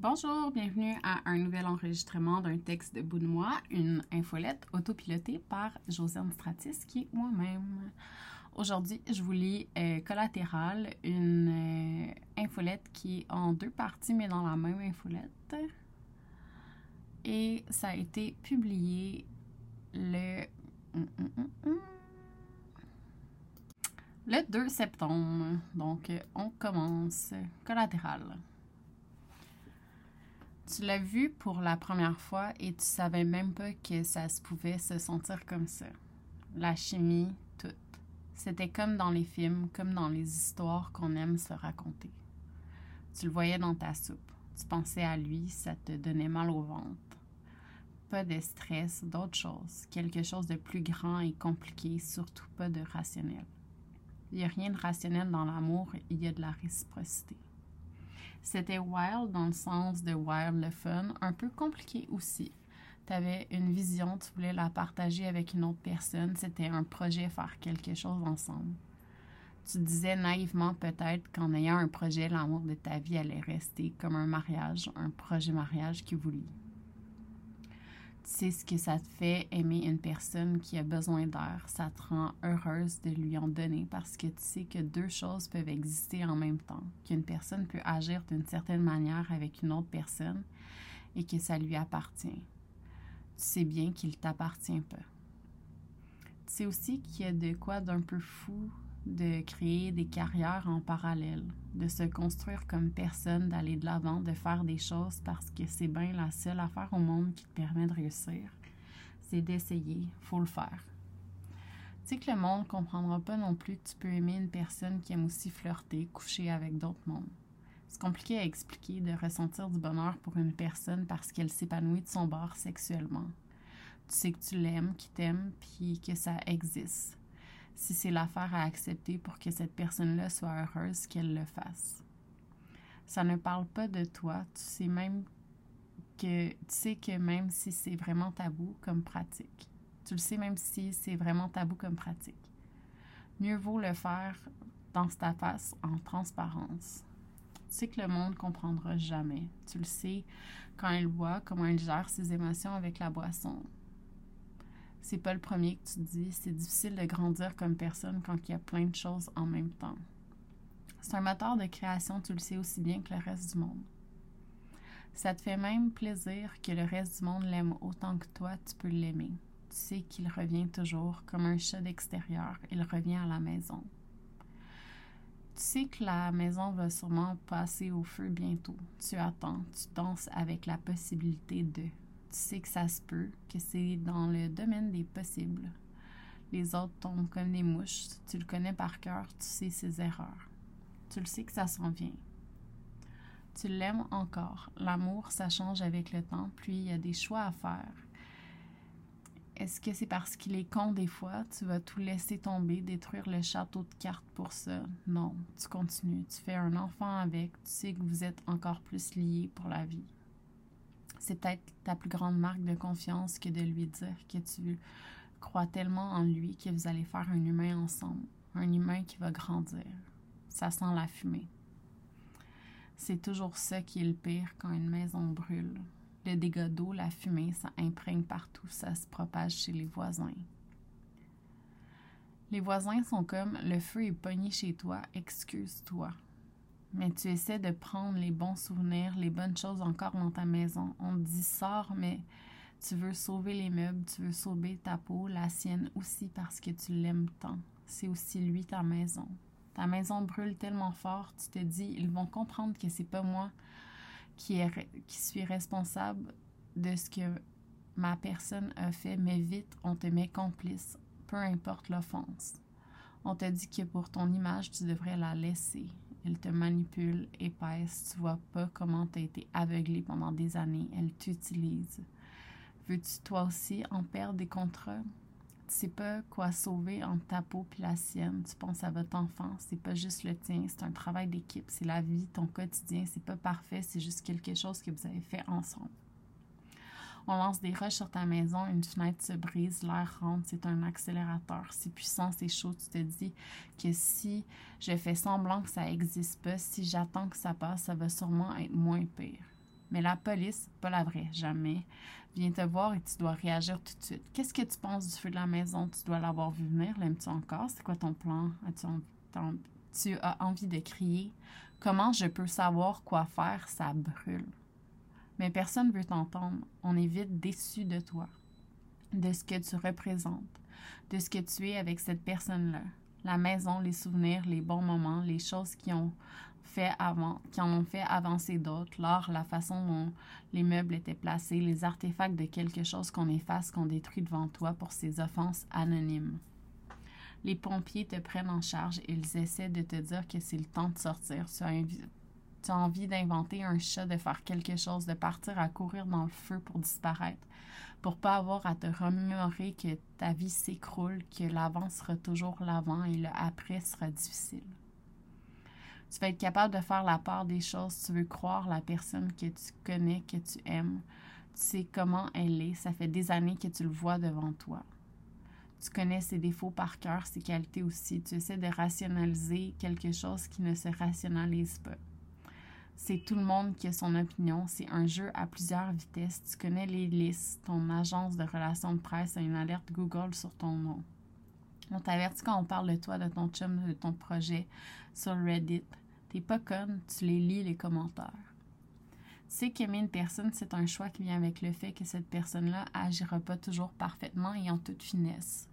Bonjour, bienvenue à un nouvel enregistrement d'un texte de bout de moi, une infolette autopilotée par Josiane Stratis, qui est moi-même. Aujourd'hui, je vous lis euh, Collatéral, une euh, infolette qui est en deux parties, mais dans la même infolette. Et ça a été publié le... Hum, hum, hum, le 2 septembre. Donc, on commence. Collatéral. Tu l'as vu pour la première fois et tu savais même pas que ça se pouvait se sentir comme ça. La chimie, tout. C'était comme dans les films, comme dans les histoires qu'on aime se raconter. Tu le voyais dans ta soupe. Tu pensais à lui, ça te donnait mal au ventre. Pas de stress, d'autre chose. Quelque chose de plus grand et compliqué, surtout pas de rationnel. Il n'y a rien de rationnel dans l'amour, il y a de la réciprocité. C'était wild dans le sens de wild le fun, un peu compliqué aussi. Tu avais une vision, tu voulais la partager avec une autre personne, c'était un projet, faire quelque chose ensemble. Tu disais naïvement peut-être qu'en ayant un projet, l'amour de ta vie allait rester comme un mariage, un projet mariage qui vous lie sais ce que ça te fait aimer une personne qui a besoin d'air. Ça te rend heureuse de lui en donner parce que tu sais que deux choses peuvent exister en même temps. Qu'une personne peut agir d'une certaine manière avec une autre personne et que ça lui appartient. Tu sais bien qu'il t'appartient pas. Tu sais aussi qu'il y a de quoi d'un peu fou de créer des carrières en parallèle, de se construire comme personne, d'aller de l'avant, de faire des choses parce que c'est bien la seule affaire au monde qui te permet de réussir. C'est d'essayer, faut le faire. Tu sais que le monde ne comprendra pas non plus que tu peux aimer une personne qui aime aussi flirter, coucher avec d'autres mondes. C'est compliqué à expliquer de ressentir du bonheur pour une personne parce qu'elle s'épanouit de son bord sexuellement. Tu sais que tu l'aimes, qu'il t'aime, puis que ça existe si c'est l'affaire à accepter pour que cette personne-là soit heureuse, qu'elle le fasse. Ça ne parle pas de toi, tu sais même que tu sais que même si c'est vraiment tabou comme pratique, tu le sais même si c'est vraiment tabou comme pratique. Mieux vaut le faire dans ta face en transparence. Tu sais que le monde comprendra jamais. Tu le sais quand il boit, comment il gère ses émotions avec la boisson c'est pas le premier que tu dis. C'est difficile de grandir comme personne quand il y a plein de choses en même temps. C'est un moteur de création, tu le sais aussi bien que le reste du monde. Ça te fait même plaisir que le reste du monde l'aime autant que toi, tu peux l'aimer. Tu sais qu'il revient toujours comme un chat d'extérieur, il revient à la maison. Tu sais que la maison va sûrement passer au feu bientôt. Tu attends, tu danses avec la possibilité de sais que ça se peut, que c'est dans le domaine des possibles. Les autres tombent comme des mouches, tu le connais par cœur, tu sais ses erreurs. Tu le sais que ça s'en vient. Tu l'aimes encore. L'amour, ça change avec le temps, puis il y a des choix à faire. Est-ce que c'est parce qu'il est con des fois, tu vas tout laisser tomber, détruire le château de cartes pour ça? Non, tu continues, tu fais un enfant avec, tu sais que vous êtes encore plus liés pour la vie c'est peut-être ta plus grande marque de confiance que de lui dire que tu crois tellement en lui que vous allez faire un humain ensemble, un humain qui va grandir. Ça sent la fumée. C'est toujours ça qui est le pire quand une maison brûle. Le dégât d'eau, la fumée, ça imprègne partout, ça se propage chez les voisins. Les voisins sont comme le feu est pogné chez toi, excuse-toi mais tu essaies de prendre les bons souvenirs, les bonnes choses encore dans ta maison. On te dit sors, mais tu veux sauver les meubles, tu veux sauver ta peau, la sienne aussi parce que tu l'aimes tant. C'est aussi lui ta maison. Ta maison brûle tellement fort, tu te dis ils vont comprendre que c'est pas moi qui, est, qui suis responsable de ce que ma personne a fait, mais vite on te met complice, peu importe l'offense. On te dit que pour ton image, tu devrais la laisser elle te manipule, épaisse, tu vois pas comment tu as été aveuglé pendant des années, elle t'utilise. Veux-tu toi aussi en perdre des contrats? Tu sais pas quoi sauver entre ta peau puis la sienne. Tu penses à votre enfant, c'est pas juste le tien, c'est un travail d'équipe, c'est la vie, ton quotidien, c'est pas parfait, c'est juste quelque chose que vous avez fait ensemble. On lance des roches sur ta maison, une fenêtre se brise, l'air rentre, c'est un accélérateur. C'est puissant, c'est chaud. Tu te dis que si je fais semblant que ça n'existe pas, si j'attends que ça passe, ça va sûrement être moins pire. Mais la police, pas la vraie, jamais, vient te voir et tu dois réagir tout de suite. Qu'est-ce que tu penses du feu de la maison? Tu dois l'avoir vu venir. L'aimes-tu encore? C'est quoi ton plan? As-tu tu as envie de crier? Comment je peux savoir quoi faire? Ça brûle. Mais personne ne veut t'entendre. On est vite déçu de toi, de ce que tu représentes, de ce que tu es avec cette personne-là. La maison, les souvenirs, les bons moments, les choses qui ont fait qui en ont fait avancer d'autres, l'art, la façon dont les meubles étaient placés, les artefacts de quelque chose qu'on efface, qu'on détruit devant toi pour ces offenses anonymes. Les pompiers te prennent en charge et ils essaient de te dire que c'est le temps de sortir. Tu as, tu as envie d'inventer un chat, de faire quelque chose, de partir à courir dans le feu pour disparaître, pour pas avoir à te remémorer que ta vie s'écroule, que l'avant sera toujours l'avant et le après sera difficile. Tu vas être capable de faire la part des choses. Tu veux croire la personne que tu connais, que tu aimes. Tu sais comment elle est. Ça fait des années que tu le vois devant toi. Tu connais ses défauts par cœur, ses qualités aussi. Tu essaies de rationaliser quelque chose qui ne se rationalise pas. C'est tout le monde qui a son opinion. C'est un jeu à plusieurs vitesses. Tu connais les listes. Ton agence de relations de presse a une alerte Google sur ton nom. On t'avertit quand on parle de toi, de ton chum, de ton projet sur Reddit. T'es pas conne, tu les lis, les commentaires. Tu sais qu'aimer une personne, c'est un choix qui vient avec le fait que cette personne-là agira pas toujours parfaitement et en toute finesse.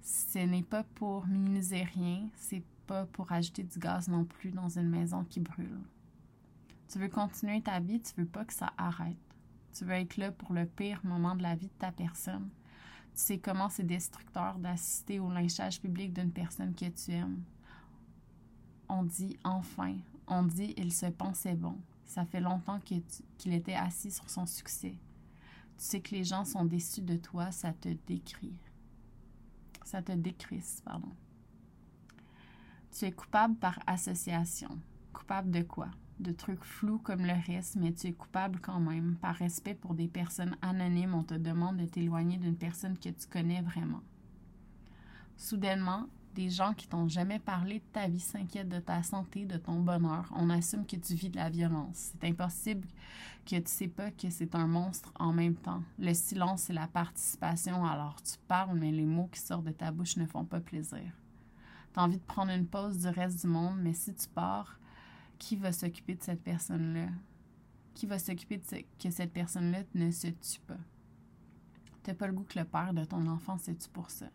Ce n'est pas pour minimiser rien, c'est pas pour ajouter du gaz non plus dans une maison qui brûle. Tu veux continuer ta vie, tu veux pas que ça arrête. Tu veux être là pour le pire moment de la vie de ta personne. Tu sais comment c'est destructeur d'assister au lynchage public d'une personne que tu aimes. On dit enfin, on dit il se pensait bon. Ça fait longtemps qu'il était assis sur son succès. Tu sais que les gens sont déçus de toi, ça te décrit. Ça te décrisse, pardon. Tu es coupable par association. Coupable de quoi? De trucs flous comme le reste, mais tu es coupable quand même. Par respect pour des personnes anonymes, on te demande de t'éloigner d'une personne que tu connais vraiment. Soudainement, des gens qui t'ont jamais parlé de ta vie s'inquiètent de ta santé, de ton bonheur. On assume que tu vis de la violence. C'est impossible que tu sais pas que c'est un monstre en même temps. Le silence et la participation, alors tu parles, mais les mots qui sortent de ta bouche ne font pas plaisir. Tu as envie de prendre une pause du reste du monde, mais si tu pars, qui va s'occuper de cette personne-là? Qui va s'occuper de que cette personne-là ne se tue pas? T'as pas le goût que le père de ton enfant se tue pour ça.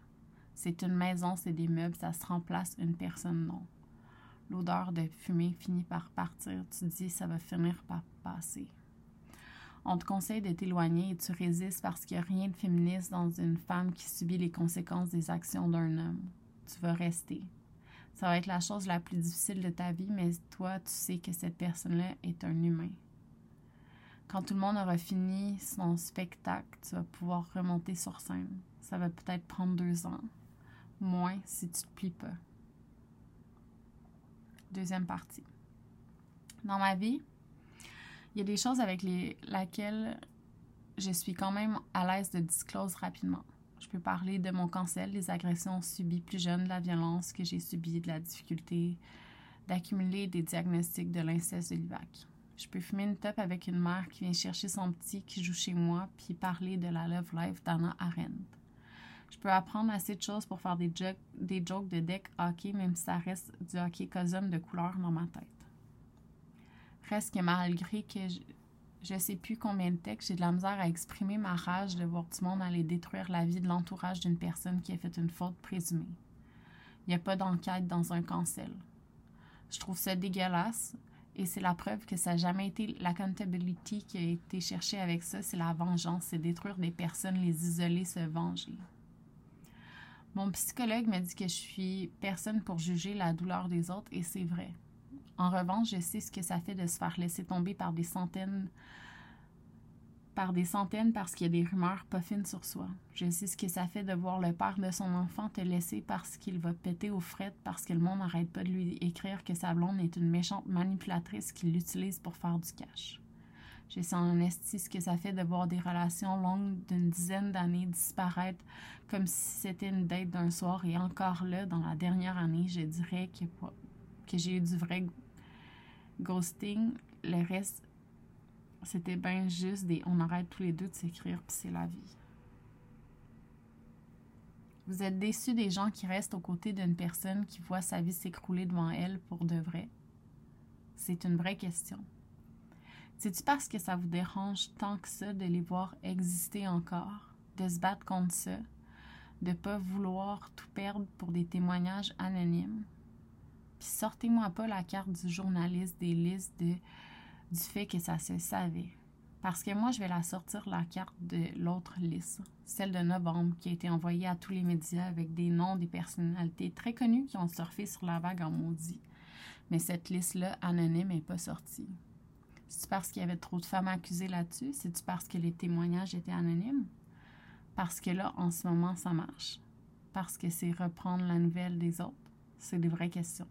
C'est une maison, c'est des meubles, ça se remplace une personne, non. L'odeur de fumée finit par partir. Tu dis, ça va finir par passer. On te conseille de t'éloigner et tu résistes parce qu'il n'y a rien de féministe dans une femme qui subit les conséquences des actions d'un homme. Tu vas rester. Ça va être la chose la plus difficile de ta vie, mais toi, tu sais que cette personne-là est un humain. Quand tout le monde aura fini son spectacle, tu vas pouvoir remonter sur scène. Ça va peut-être prendre deux ans, moins si tu te plies pas. Deuxième partie. Dans ma vie, il y a des choses avec lesquelles je suis quand même à l'aise de disclose rapidement. Je peux parler de mon cancel, des agressions subies plus jeunes, de la violence que j'ai subie, de la difficulté d'accumuler des diagnostics de l'inceste de l'IVAC. Je peux fumer une top avec une mère qui vient chercher son petit qui joue chez moi, puis parler de la love life d'Anna Arendt. Je peux apprendre assez de choses pour faire des, jokes, des jokes de deck hockey, même si ça reste du hockey cousin de couleur dans ma tête. Reste que malgré que je sais plus combien de textes, j'ai de la misère à exprimer ma rage de voir tout le monde aller détruire la vie de l'entourage d'une personne qui a fait une faute présumée. Il n'y a pas d'enquête dans un cancel. Je trouve ça dégueulasse et c'est la preuve que ça n'a jamais été l'accountability qui a été cherchée avec ça, c'est la vengeance, c'est détruire des personnes, les isoler, se venger. Mon psychologue m'a dit que je suis personne pour juger la douleur des autres et c'est vrai. En revanche, je sais ce que ça fait de se faire laisser tomber par des centaines par des centaines parce qu'il y a des rumeurs pas fines sur soi. Je sais ce que ça fait de voir le père de son enfant te laisser parce qu'il va péter aux frettes parce que le monde n'arrête pas de lui écrire que sa blonde est une méchante manipulatrice qui l'utilise pour faire du cash. Je sais en esti ce que ça fait de voir des relations longues d'une dizaine d'années disparaître comme si c'était une date d'un soir et encore là, dans la dernière année, je dirais que, que j'ai eu du vrai ghosting, le reste, c'était bien juste des on arrête tous les deux de s'écrire, puis c'est la vie. Vous êtes déçu des gens qui restent aux côtés d'une personne qui voit sa vie s'écrouler devant elle pour de vrai? C'est une vraie question. C'est-tu parce que ça vous dérange tant que ça de les voir exister encore, de se battre contre ça, de pas vouloir tout perdre pour des témoignages anonymes? Puis sortez-moi pas la carte du journaliste des listes du fait que ça se savait. Parce que moi, je vais la sortir, la carte de l'autre liste, celle de novembre, qui a été envoyée à tous les médias avec des noms des personnalités très connues qui ont surfé sur la vague en maudit. Mais cette liste-là, anonyme, n'est pas sortie. C'est parce qu'il y avait trop de femmes accusées là-dessus? C'est-tu parce que les témoignages étaient anonymes? Parce que là, en ce moment, ça marche. Parce que c'est reprendre la nouvelle des autres? C'est des vraies questions.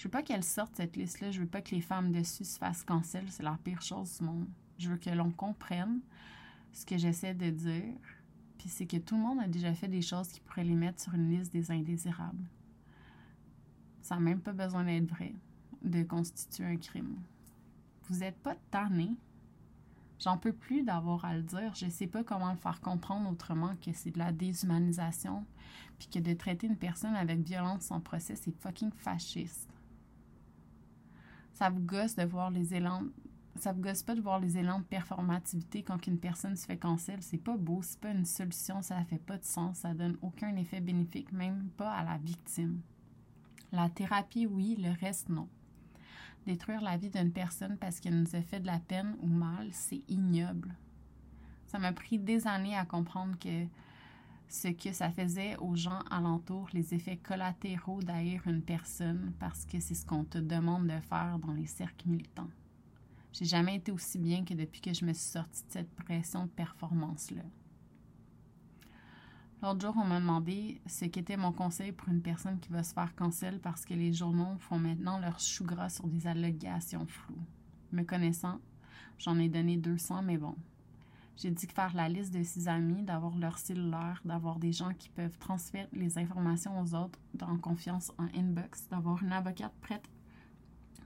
Je veux pas qu'elle sorte cette liste-là. Je veux pas que les femmes dessus se fassent cancel. C'est la pire chose du monde. Je veux que l'on comprenne ce que j'essaie de dire. Puis c'est que tout le monde a déjà fait des choses qui pourraient les mettre sur une liste des indésirables. Ça n'a même pas besoin d'être vrai, de constituer un crime. Vous n'êtes pas tanné. J'en peux plus d'avoir à le dire. Je sais pas comment le faire comprendre autrement que c'est de la déshumanisation, puis que de traiter une personne avec violence sans procès, c'est fucking fasciste ça vous gosse de voir les élans vous gosse pas de voir les élans de performativité quand une personne se fait cancel. C'est pas beau, c'est pas une solution, ça fait pas de sens, ça donne aucun effet bénéfique, même pas à la victime. La thérapie, oui, le reste, non. Détruire la vie d'une personne parce qu'elle nous a fait de la peine ou mal, c'est ignoble. Ça m'a pris des années à comprendre que ce que ça faisait aux gens alentour, les effets collatéraux d'haïr une personne parce que c'est ce qu'on te demande de faire dans les cercles militants. J'ai jamais été aussi bien que depuis que je me suis sortie de cette pression de performance-là. L'autre jour, on m'a demandé ce qu'était mon conseil pour une personne qui va se faire cancel parce que les journaux font maintenant leur chou gras sur des allégations floues. Me connaissant, j'en ai donné 200, mais bon, j'ai dit que faire la liste de ses amis, d'avoir leur cellulaire, d'avoir des gens qui peuvent transférer les informations aux autres en confiance en inbox, d'avoir une avocate prête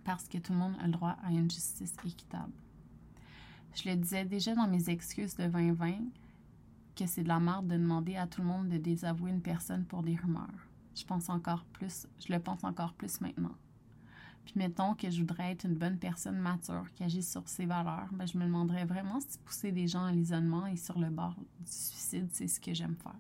parce que tout le monde a le droit à une justice équitable. Je le disais déjà dans mes excuses de 2020 que c'est de la merde de demander à tout le monde de désavouer une personne pour des rumeurs. Je pense encore plus, je le pense encore plus maintenant. Puis mettons que je voudrais être une bonne personne mature qui agit sur ses valeurs, ben, je me demanderais vraiment si pousser des gens à l'isolement et sur le bord du suicide, c'est ce que j'aime faire.